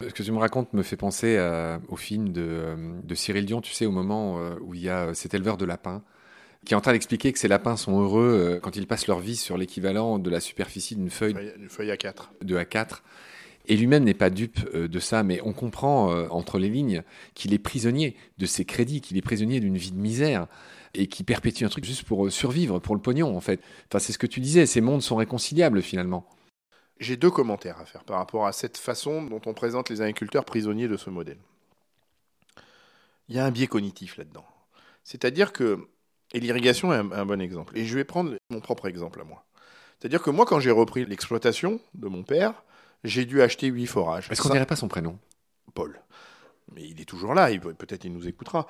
Ce que tu me racontes me fait penser au film de, Cyril Dion, tu sais, au moment où il y a cet éleveur de lapins qui est en train d'expliquer que ces lapins sont heureux quand ils passent leur vie sur l'équivalent de la superficie d'une feuille, une feuille A4. De A4. Et lui-même n'est pas dupe euh, de ça, mais on comprend euh, entre les lignes qu'il est prisonnier de ses crédits, qu'il est prisonnier d'une vie de misère et qui perpétue un truc juste pour euh, survivre, pour le pognon en fait. Enfin, c'est ce que tu disais, ces mondes sont réconciliables finalement. J'ai deux commentaires à faire par rapport à cette façon dont on présente les agriculteurs prisonniers de ce modèle. Il y a un biais cognitif là-dedans. C'est-à-dire que, et l'irrigation est un, bon exemple, et je vais prendre mon propre exemple à moi. C'est-à-dire que moi, quand j'ai repris l'exploitation de mon père, j'ai dû acheter huit forages. Est-ce qu'on dirait pas son prénom? Paul. Mais il est toujours là, peut-être il nous écoutera.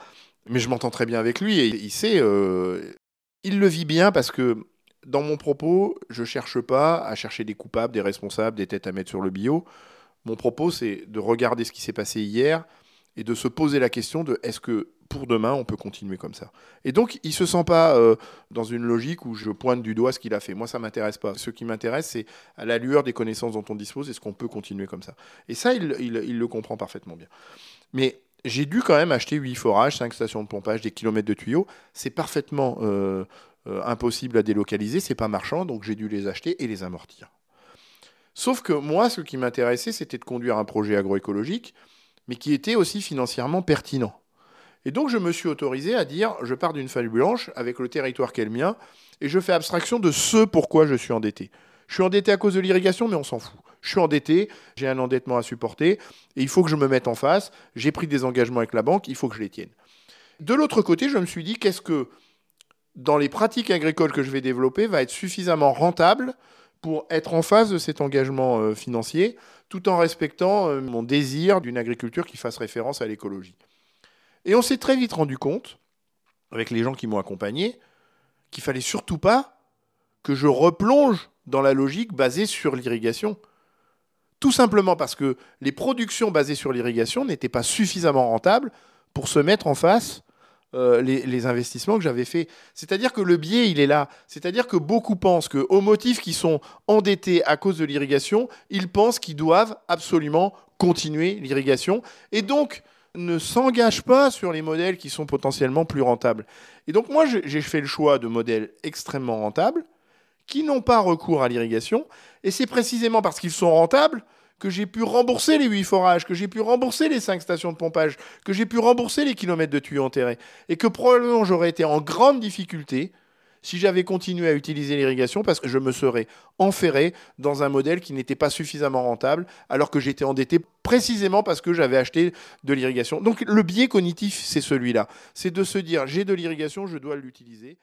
Mais je m'entends très bien avec lui et il sait, euh, il le vit bien parce que dans mon propos, je cherche pas à chercher des coupables, des responsables, des têtes à mettre sur le bio. Mon propos, c'est de regarder ce qui s'est passé hier et de se poser la question de est-ce que pour demain, on peut continuer comme ça. Et donc, il ne se sent pas euh, dans une logique où je pointe du doigt ce qu'il a fait. Moi, ça ne m'intéresse pas. Ce qui m'intéresse, c'est à la lueur des connaissances dont on dispose, est-ce qu'on peut continuer comme ça Et ça, il, le comprend parfaitement bien. Mais j'ai dû quand même acheter 8 forages, 5 stations de pompage, des kilomètres de tuyaux. C'est parfaitement euh, euh, impossible à délocaliser, c'est pas marchand, donc j'ai dû les acheter et les amortir. Sauf que moi, ce qui m'intéressait, c'était de conduire un projet agroécologique, mais qui était aussi financièrement pertinent. Et donc je me suis autorisé à dire, je pars d'une feuille blanche avec le territoire qui est le mien, et je fais abstraction de ce pourquoi je suis endetté. Je suis endetté à cause de l'irrigation, mais on s'en fout. Je suis endetté, j'ai un endettement à supporter, et il faut que je me mette en face. J'ai pris des engagements avec la banque, il faut que je les tienne. De l'autre côté, je me suis dit, qu'est-ce que, dans les pratiques agricoles que je vais développer, va être suffisamment rentable pour être en face de cet engagement euh, financier, tout en respectant euh, mon désir d'une agriculture qui fasse référence à l'écologie. Et on s'est très vite rendu compte, avec les gens qui m'ont accompagné, qu'il fallait surtout pas que je replonge dans la logique basée sur l'irrigation. Tout simplement parce que les productions basées sur l'irrigation n'étaient pas suffisamment rentables pour se mettre en face euh, les, investissements que j'avais faits. C'est-à-dire que le biais, il est là. C'est-à-dire que beaucoup pensent qu'aux motifs qui sont endettés à cause de l'irrigation, ils pensent qu'ils doivent absolument continuer l'irrigation. Et donc, ne s'engage pas sur les modèles qui sont potentiellement plus rentables. Et donc moi, j'ai fait le choix de modèles extrêmement rentables qui n'ont pas recours à l'irrigation. Et c'est précisément parce qu'ils sont rentables que j'ai pu rembourser les 8 forages, que j'ai pu rembourser les 5 stations de pompage, que j'ai pu rembourser les kilomètres de tuyaux enterrés. Et que probablement j'aurais été en grande difficulté si j'avais continué à utiliser l'irrigation parce que je me serais enferré dans un modèle qui n'était pas suffisamment rentable alors que j'étais endetté précisément parce que j'avais acheté de l'irrigation. Donc le biais cognitif, c'est celui-là. C'est de se dire j'ai de l'irrigation, je dois l'utiliser.